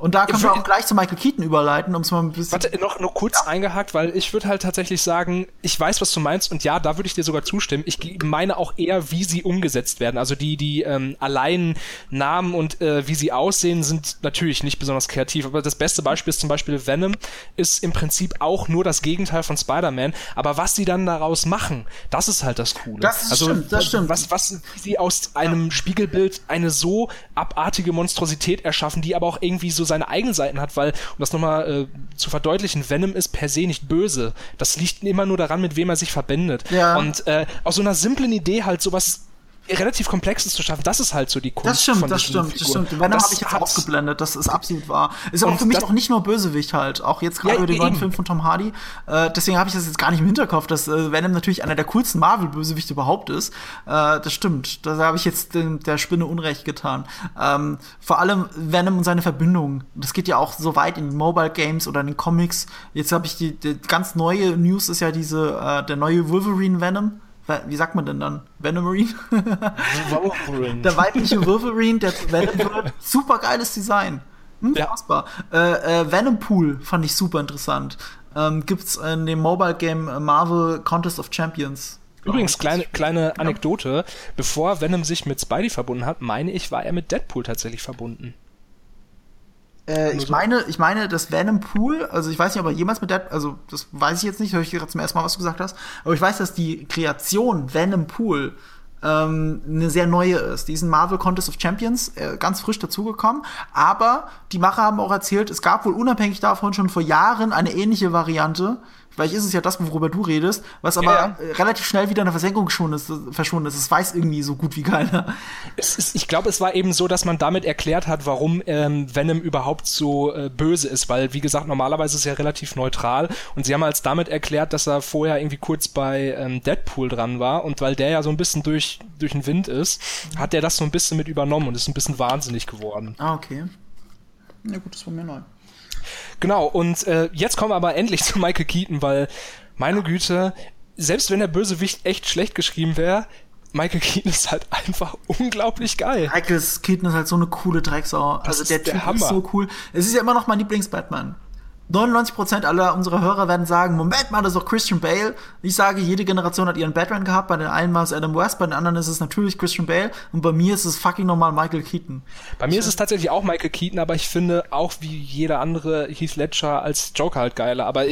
Und da können wir auch gleich zu Michael Keaton überleiten, um es mal ein bisschen. Warte, noch nur kurz eingehakt, weil ich würde halt tatsächlich sagen, ich weiß, was du meinst und ja, da würde ich dir sogar zustimmen. Ich meine auch eher, wie sie umgesetzt werden. Also die, die ähm, allein Namen und äh, wie sie aussehen, sind natürlich nicht besonders kreativ. Aber das beste Beispiel ist zum Beispiel Venom, ist im Prinzip auch nur das Gegenteil von Spider-Man. Aber was sie dann daraus machen, das ist halt das Coole. Das also, stimmt, das stimmt. Was, was sie aus einem Spiegelbild eine so abartige Monstrosität erschaffen, die aber auch irgendwie so seine eigenen Seiten hat, weil, um das nochmal äh, zu verdeutlichen, Venom ist per se nicht böse. Das liegt immer nur daran, mit wem er sich verbindet. Ja. Und äh, aus so einer simplen Idee halt sowas relativ Komplexes zu schaffen, das ist halt so die Kunst. Das stimmt, von das stimmt, das stimmt. Venom Das habe ich jetzt ausgeblendet, das ist absolut wahr. Ist aber für mich auch nicht nur Bösewicht halt, auch jetzt gerade Ja, über den neuen eben. Film von Tom Hardy. Äh, deswegen habe ich das jetzt gar nicht im Hinterkopf, dass äh, Venom natürlich einer der coolsten Marvel-Bösewichte überhaupt ist. Äh, das stimmt, da habe ich jetzt dem, der Spinne Unrecht getan. Ähm, vor allem Venom und seine Verbindung. Das geht ja auch so weit in die Mobile Games oder in den Comics. Jetzt habe ich die, die ganz neue News ist ja diese äh, der neue Wolverine Venom. Wie sagt man denn dann? Venomarine? (laughs) Wolverine. der weibliche Wolverine, der zu Venom (laughs) wird. Super geiles Design. Unfassbar. Äh, äh, Venom Pool fand ich super interessant. Ähm, gibt's in dem Mobile Game Marvel Contest of Champions. Übrigens, kleine, kleine Anekdote. Bevor Venom sich mit Spidey verbunden hat, meine ich, war er mit Deadpool tatsächlich verbunden. Äh, ich meine, ich meine, das Venom Pool, also ich weiß nicht, ob er jemals mit Deadpool, also das weiß ich jetzt nicht, höre ich gerade zum ersten Mal, was du gesagt hast, aber ich weiß, dass die Kreation Venom Pool ähm, eine sehr neue ist. Die ist in Marvel Contest of Champions äh, ganz frisch dazugekommen, aber die Macher haben auch erzählt, es gab wohl unabhängig davon schon vor Jahren eine ähnliche Variante. Vielleicht ist es ja das, worüber du redest, was aber Ja, ja. äh, relativ schnell wieder in der Versenkung ist, verschwunden ist. Das weiß irgendwie so gut wie keiner. Es ist, ich glaube, es war eben so, dass man damit erklärt hat, warum ähm, Venom überhaupt so äh, böse ist, weil, wie gesagt, normalerweise ist er relativ neutral und sie haben als damit erklärt, dass er vorher irgendwie kurz bei ähm, Deadpool dran war und weil der ja so ein bisschen durch, durch den Wind ist, hat er das so ein bisschen mit übernommen und ist ein bisschen wahnsinnig geworden. Ah, okay. Ja gut, das war mir neu. Genau, und äh, jetzt kommen wir aber endlich (laughs) zu Michael Keaton, weil, meine Güte, selbst wenn der Bösewicht echt schlecht geschrieben wäre, Michael Keaton ist halt (laughs) einfach unglaublich geil. Michael Keaton ist halt so eine coole Drecksau. Also der der Typ Hammer. ist so cool. Es ist ja immer noch mein Lieblings-Batman. 99% aller unserer Hörer werden sagen, Moment mal, das ist doch Christian Bale. Ich sage, jede Generation hat ihren Batman gehabt. Bei den einen war es Adam West, bei den anderen ist es natürlich Christian Bale. Und bei mir ist es fucking nochmal Michael Keaton. Bei mir ist es tatsächlich auch Michael Keaton, aber ich finde auch wie jeder andere Heath Ledger als Joker halt geiler. Aber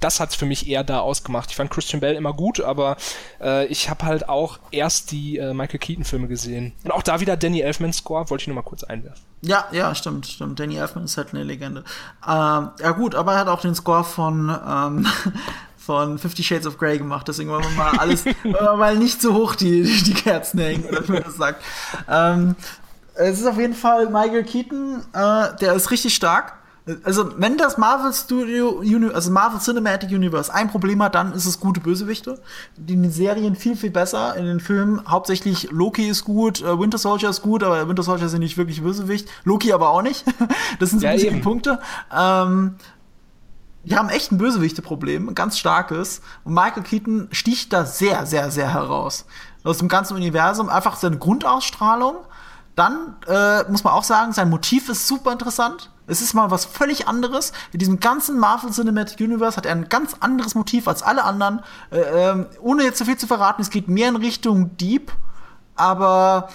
das hat's für mich eher da ausgemacht. Ich fand Christian Bell immer gut, aber äh, ich habe halt auch erst die äh, Michael Keaton-Filme gesehen. Und auch da wieder Danny Elfman Score, wollte ich nur mal kurz einwerfen. Ja, ja, stimmt, stimmt. Danny Elfman ist halt eine Legende. Ähm, ja gut, aber er hat auch den Score von ähm, (laughs) von Fifty Shades of Grey gemacht. Deswegen wollen wir mal alles, (laughs) wir mal nicht so hoch die, die Kerzen hängen, wie man das sagt. Ähm, es ist auf jeden Fall Michael Keaton, äh, der ist richtig stark. Also, wenn das Marvel Studio, also Marvel Cinematic Universe ein Problem hat, dann ist es gute Bösewichte. Die in den Serien viel, viel besser. In den Filmen hauptsächlich Loki ist gut, äh, Winter Soldier ist gut, aber Winter Soldier sind nicht wirklich Bösewicht. Loki aber auch nicht. (laughs) das sind so Ja, die. Punkte. Ähm, die haben echt ein Bösewichte-Problem, ein ganz starkes. Und Michael Keaton sticht da sehr, sehr, sehr heraus. Aus dem ganzen Universum einfach seine Grundausstrahlung. Dann äh, muss man auch sagen, sein Motiv ist super interessant. Es ist mal was völlig anderes. In diesem ganzen Marvel Cinematic Universe hat er ein ganz anderes Motiv als alle anderen. Äh, ähm, ohne jetzt zu viel zu verraten, es geht mehr in Richtung Deep, aber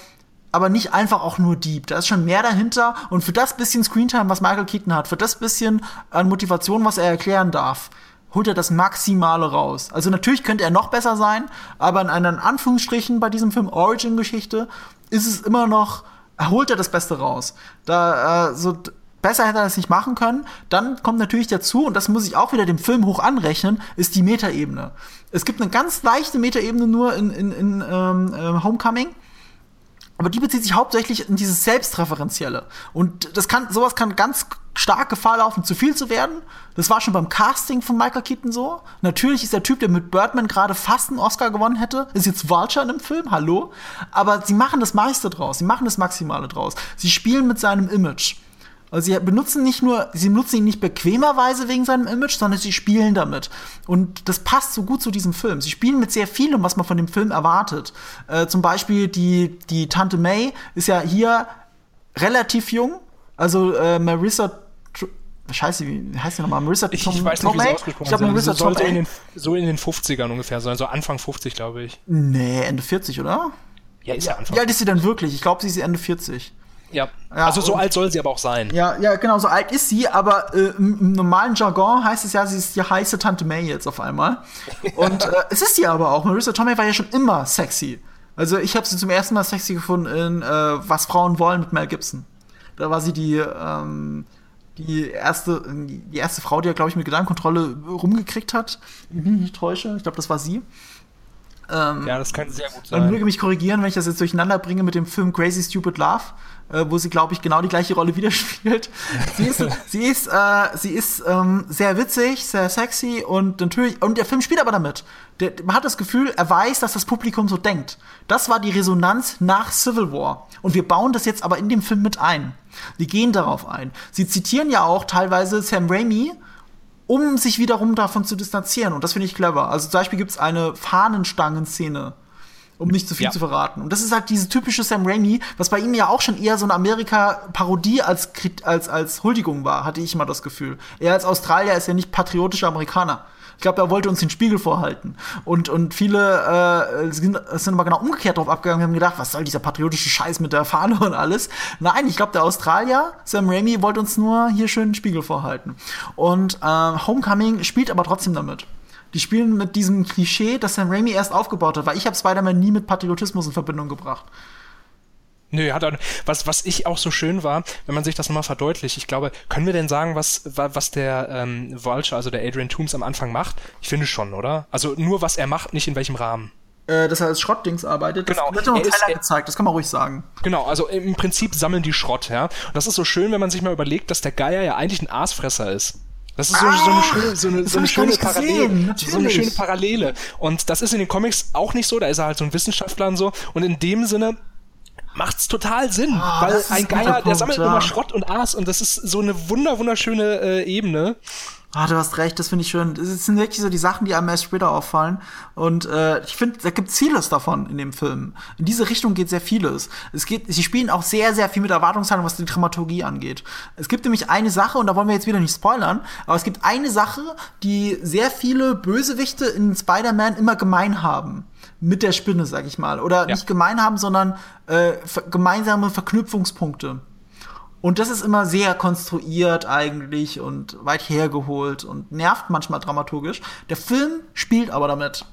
aber nicht einfach auch nur Deep. Da ist schon mehr dahinter. Und für das bisschen Screentime, was Michael Keaton hat, für das bisschen an Motivation, was er erklären darf, holt er das Maximale raus. Also natürlich könnte er noch besser sein, aber in einen Anführungsstrichen bei diesem Film Origin-Geschichte ist es immer noch, er holt er das Beste raus. Da, äh, so, besser hätte er das nicht machen können. Dann kommt natürlich dazu, und das muss ich auch wieder dem Film hoch anrechnen, ist die Metaebene. Es gibt eine ganz leichte Metaebene nur in, in, in ähm, äh, Homecoming. Aber die bezieht sich hauptsächlich in dieses Selbstreferenzielle. Und das kann, sowas kann ganz stark Gefahr laufen, zu viel zu werden. Das war schon beim Casting von Michael Keaton so. Natürlich ist der Typ, der mit Birdman gerade fast einen Oscar gewonnen hätte, ist jetzt Vulture in dem Film, hallo. Aber sie machen das meiste draus, sie machen das Maximale draus. Sie spielen mit seinem Image. Also sie benutzen nicht nur, sie benutzen ihn nicht bequemerweise wegen seinem Image, sondern sie spielen damit. Und das passt so gut zu diesem Film. Sie spielen mit sehr vielem, was man von dem Film erwartet. Äh, zum Beispiel die, die Tante May ist ja hier relativ jung. Also äh, Marissa Scheiße, wie heißt die nochmal? Marissa Ich, Tom- ich weiß nicht, wie sie Tomei? ausgesprochen Ich glaube, sind. Marissa Sie soll so in, Tomei. den, so in den 50ern ungefähr sein, so Anfang 50, glaube ich. Nee, Ende 40, oder? Ja, ist ja, Anfang. Wie alt ist sie denn wirklich? Ich glaube, sie ist Ende 40. Ja. Ja, also so alt soll sie aber auch sein. Ja, ja, genau, so alt ist sie, aber äh, im, normalen Jargon heißt es ja, sie ist die heiße Tante May jetzt auf einmal. Und äh, es ist sie aber auch. Marissa Tomei war ja schon immer sexy. Also ich habe sie zum ersten Mal sexy gefunden in äh, Was Frauen wollen mit Mel Gibson. Da war sie die, ähm, die erste, die erste Frau, die ja, glaube ich, mit Gedankenkontrolle rumgekriegt hat. Ich mich nicht täusche. Ich glaube, das war sie. Ähm, ja, das kann sehr gut sein. Man möge mich korrigieren, wenn ich das jetzt durcheinander bringe mit dem Film Crazy Stupid Love, äh, wo sie, glaube ich, genau die gleiche Rolle (laughs) wieder spielt. Sie ist, sie ist, äh, sie ist ähm, sehr witzig, sehr sexy und natürlich, und der Film spielt aber damit. Der, man hat das Gefühl, er weiß, dass das Publikum so denkt. Das war die Resonanz nach Civil War. Und wir bauen das jetzt aber in dem Film mit ein. Die gehen darauf ein. Sie zitieren ja auch teilweise Sam Raimi, um sich wiederum davon zu distanzieren. Und das finde ich clever. Also zum Beispiel gibt es eine Fahnenstangen-Szene, um nicht zu viel ja. zu verraten. Und das ist halt diese typische Sam Raimi, was bei ihm ja auch schon eher so eine Amerika-Parodie als, als, als Huldigung war, hatte ich immer das Gefühl. Er als Australier ist ja nicht patriotischer Amerikaner. Ich glaube, er wollte uns den Spiegel vorhalten. Und, und viele äh, sind, sind aber genau umgekehrt drauf abgegangen und haben gedacht, was soll dieser patriotische Scheiß mit der Fahne und alles. Nein, ich glaube, der Australier, Sam Raimi, wollte uns nur hier schön den Spiegel vorhalten. Und äh, Homecoming spielt aber trotzdem damit. Die spielen mit diesem Klischee, das Sam Raimi erst aufgebaut hat, weil ich habe Spider-Man nie mit Patriotismus in Verbindung gebracht. Nö, hat er, was, was ich auch so schön war, wenn man sich das nochmal verdeutlicht, ich glaube, können wir denn sagen, was, was der ähm, Vulture, also der Adrian Toomes am Anfang macht? Ich finde schon, oder? Also nur, was er macht, nicht in welchem Rahmen. Äh, dass er als Schrottdings arbeitet, genau. das wird im Trailer gezeigt, das kann man ruhig sagen. Genau, also im Prinzip sammeln die Schrott, ja. Und das ist so schön, wenn man sich mal überlegt, dass der Geier ja eigentlich ein Aasfresser ist. Das ist so, ah, so eine schöne, so eine, so eine schöne Parallele. So eine schöne Parallele. Und das ist in den Comics auch nicht so, da ist er halt so ein Wissenschaftler und so. Und in dem Sinne macht's total Sinn, oh, weil ein Geier, der sammelt ja. immer Schrott und Aas und das ist so eine wunder wunderschöne äh, Ebene. Ah, du hast recht, das finde ich schön. Das sind wirklich so die Sachen, die einem erst später auffallen. Und äh, ich finde, da gibt vieles davon in dem Film. In diese Richtung geht sehr vieles. Es geht, sie spielen auch sehr, sehr viel mit Erwartungshaltung, was die Dramaturgie angeht. Es gibt nämlich eine Sache, und da wollen wir jetzt wieder nicht spoilern, aber es gibt eine Sache, die sehr viele Bösewichte in Spider-Man immer gemein haben mit der Spinne, sag ich mal. Oder ja. nicht gemein haben, sondern äh, gemeinsame Verknüpfungspunkte. Und das ist immer sehr konstruiert eigentlich und weit hergeholt und nervt manchmal dramaturgisch. Der Film spielt aber damit.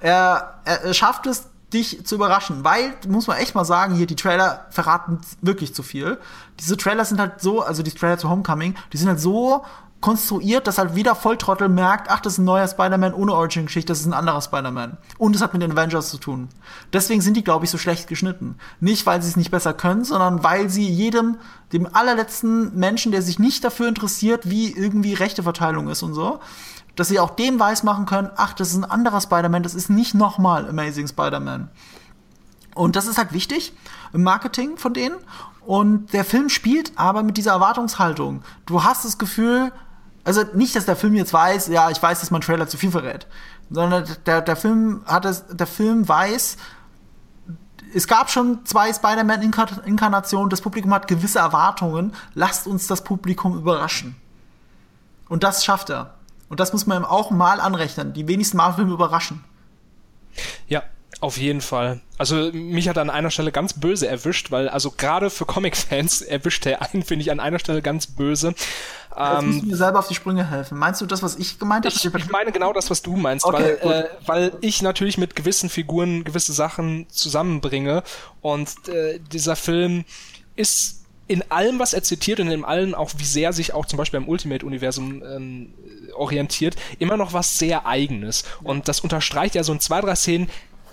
Er, er, er schafft es, dich zu überraschen, weil, muss man echt mal sagen, hier die Trailer verraten wirklich zu viel. Diese Trailer sind halt so, also die Trailer zu Homecoming, die sind halt so konstruiert, dass halt wieder Volltrottel merkt, ach, das ist ein neuer Spider-Man ohne Origin-Geschichte, das ist ein anderer Spider-Man. Und es hat mit den Avengers zu tun. Deswegen sind die, glaube ich, so schlecht geschnitten. Nicht, weil sie es nicht besser können, sondern weil sie jedem, dem allerletzten Menschen, der sich nicht dafür interessiert, wie irgendwie Rechteverteilung ist und so, dass sie auch dem weismachen können, ach, das ist ein anderer Spider-Man, das ist nicht nochmal Amazing Spider-Man. Und das ist halt wichtig im Marketing von denen. Und der Film spielt aber mit dieser Erwartungshaltung. Du hast das Gefühl, also nicht, dass der Film jetzt weiß, ja, ich weiß, dass mein Trailer zu viel verrät, sondern der, der Film hat es, der Film weiß, es gab schon zwei Spider-Man-Inkarnationen, das Publikum hat gewisse Erwartungen, lasst uns das Publikum überraschen. Und das schafft er. Und das muss man ihm auch mal anrechnen. Die wenigsten Marvel-Filme überraschen. Ja, auf jeden Fall. Also mich hat an einer Stelle ganz böse erwischt, weil also gerade für Comic-Fans (laughs) erwischt er einen, finde ich, an einer Stelle ganz böse. Jetzt musst du mir selber auf die Sprünge helfen. Meinst du das, was ich gemeint habe? Ich, ich meine genau das, was du meinst, okay, weil, äh, weil ich natürlich mit gewissen Figuren gewisse Sachen zusammenbringe und äh, dieser Film ist in allem, was er zitiert und in allem auch, wie sehr sich auch zum Beispiel am Ultimate-Universum ähm, orientiert, immer noch was sehr Eigenes. Und das unterstreicht ja so in zwei, drei Szenen,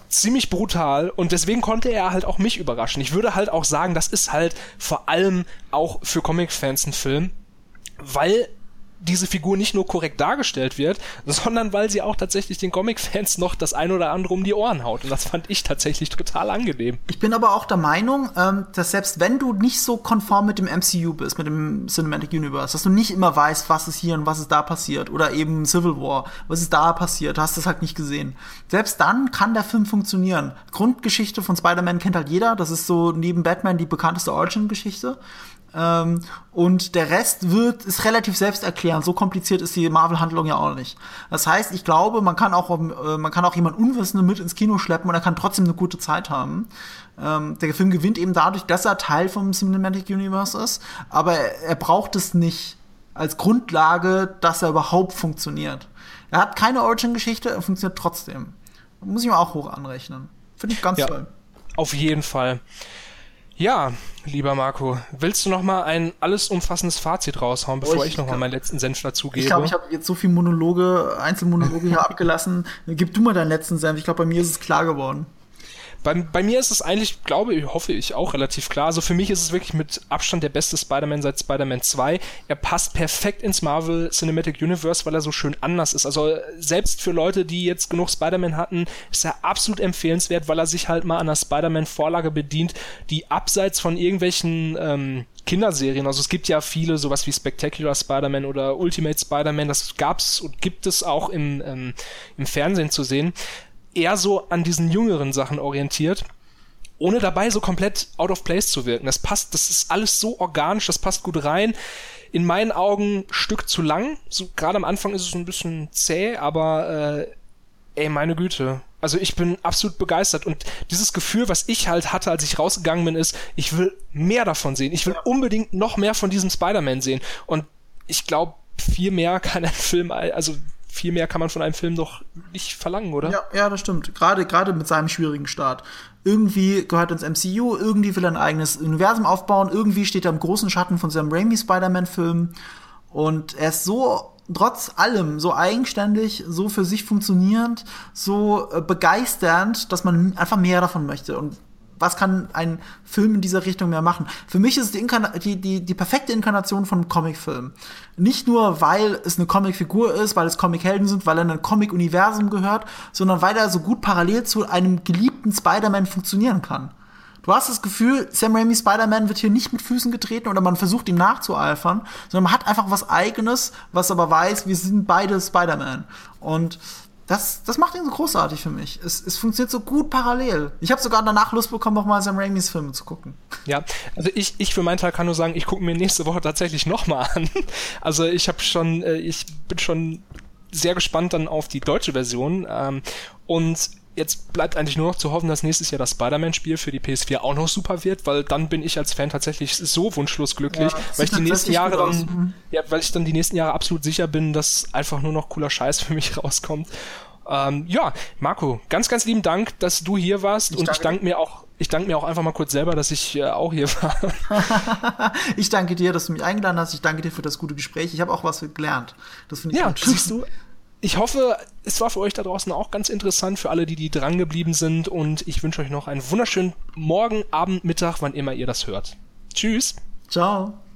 ziemlich brutal und deswegen konnte er halt auch mich überraschen. Ich würde halt auch sagen, das ist halt vor allem auch für Comic-Fans ein Film, weil diese Figur nicht nur korrekt dargestellt wird, sondern weil sie auch tatsächlich den Comic-Fans noch das ein oder andere um die Ohren haut. Und das fand ich tatsächlich total angenehm. Ich bin aber auch der Meinung, ähm, dass selbst wenn du nicht so konform mit dem MCU bist, mit dem Cinematic Universe, dass du nicht immer weißt, was ist hier und was ist da passiert, oder eben Civil War, was ist da passiert, hast das halt nicht gesehen. Selbst dann kann der Film funktionieren. Grundgeschichte von Spider-Man kennt halt jeder, das ist so neben Batman die bekannteste Origin-Geschichte. Ähm, und der Rest wird, ist relativ selbsterklärend. So kompliziert ist die Marvel-Handlung ja auch nicht. Das heißt, ich glaube, man kann auch, äh, man kann auch jemand Unwissenden mit ins Kino schleppen und er kann trotzdem eine gute Zeit haben. Ähm, der Film gewinnt eben dadurch, dass er Teil vom Cinematic Universe ist, aber er, er braucht es nicht als Grundlage, dass er überhaupt funktioniert. Er hat keine Origin-Geschichte, er funktioniert trotzdem. Muss ich mir auch hoch anrechnen. Finde ich ganz ja, toll. Auf jeden Fall. Ja, lieber Marco, willst du noch mal ein alles umfassendes Fazit raushauen, bevor oh, ich, ich noch mal meinen letzten Senf dazugebe? Ich glaube, ich habe jetzt so viel Monologe, Einzelmonologe hier (laughs) abgelassen. Gib du mal deinen letzten Senf. Ich glaube, bei mir ist es klar geworden. Bei, bei mir ist es eigentlich, glaube ich, hoffe ich, auch relativ klar. Also für mich ist es wirklich mit Abstand der beste Spider-Man seit Spider-Man 2. Er passt perfekt ins Marvel Cinematic Universe, weil er so schön anders ist. Also selbst für Leute, die jetzt genug Spider-Man hatten, ist er absolut empfehlenswert, weil er sich halt mal an der Spider-Man-Vorlage bedient, die abseits von irgendwelchen ähm, Kinderserien. Also es gibt ja viele, sowas wie Spectacular Spider-Man oder Ultimate Spider-Man, das gab's und gibt es auch im, ähm, im Fernsehen zu sehen eher so an diesen jüngeren Sachen orientiert ohne dabei so komplett out of place zu wirken. Das passt, das ist alles so organisch, das passt gut rein. In meinen Augen Stück zu lang. So gerade am Anfang ist es ein bisschen zäh, aber äh, ey, meine Güte. Also ich bin absolut begeistert und dieses Gefühl, was ich halt hatte, als ich rausgegangen bin, ist, ich will mehr davon sehen. Ich will unbedingt noch mehr von diesem Spider-Man sehen. Und ich glaube, viel mehr kann ein Film, also viel mehr kann man von einem Film doch nicht verlangen, oder? Ja, ja, das stimmt. Gerade, gerade mit seinem schwierigen Start. Irgendwie gehört ins MCU, irgendwie will er ein eigenes Universum aufbauen, irgendwie steht er im großen Schatten von seinem Raimi Spider-Man-Film. Und er ist so trotz allem so eigenständig, so für sich funktionierend, so äh, begeisternd, dass man einfach mehr davon möchte. Und was kann ein Film in dieser Richtung mehr machen? Für mich ist es die, die, die, die perfekte Inkarnation von Comicfilm. Nicht nur, weil es eine Comicfigur ist, weil es Comichelden sind, weil er in ein Comic-Universum gehört, sondern weil er so gut parallel zu einem geliebten Spider-Man funktionieren kann. Du hast das Gefühl, Sam Raimi Spider-Man wird hier nicht mit Füßen getreten oder man versucht ihm nachzueifern, sondern man hat einfach was eigenes, was aber weiß, wir sind beide Spider-Man. Und das, das macht ihn so großartig für mich. Es, es funktioniert so gut parallel. Ich habe sogar danach Lust bekommen, nochmal Sam Raimis Filme zu gucken. Ja, also ich, ich für meinen Teil kann nur sagen, ich gucke mir nächste Woche tatsächlich nochmal an. Also ich habe schon, äh, ich bin schon sehr gespannt dann auf die deutsche Version. Ähm, und jetzt bleibt eigentlich nur noch zu hoffen, dass nächstes Jahr das Spider-Man-Spiel für die PS4 auch noch super wird, weil dann bin ich als Fan tatsächlich so wunschlos glücklich, ja, weil ich die nächsten Jahre dann, mhm. ja, weil ich dann die nächsten Jahre absolut sicher bin, dass einfach nur noch cooler Scheiß (laughs) für mich rauskommt. Ähm, ja, Marco, ganz, ganz lieben Dank, dass du hier warst ich und ich danke mir auch ich danke mir auch einfach mal kurz selber, dass ich äh, auch hier war. (laughs) ich danke dir, dass du mich eingeladen hast. Ich danke dir für das gute Gespräch. Ich habe auch was gelernt. Das finde ich ja, gut. siehst du, ich hoffe, es war für euch da draußen auch ganz interessant, für alle, die, die dran geblieben sind. Und ich wünsche euch noch einen wunderschönen Morgen, Abend, Mittag, wann immer ihr das hört. Tschüss. Ciao.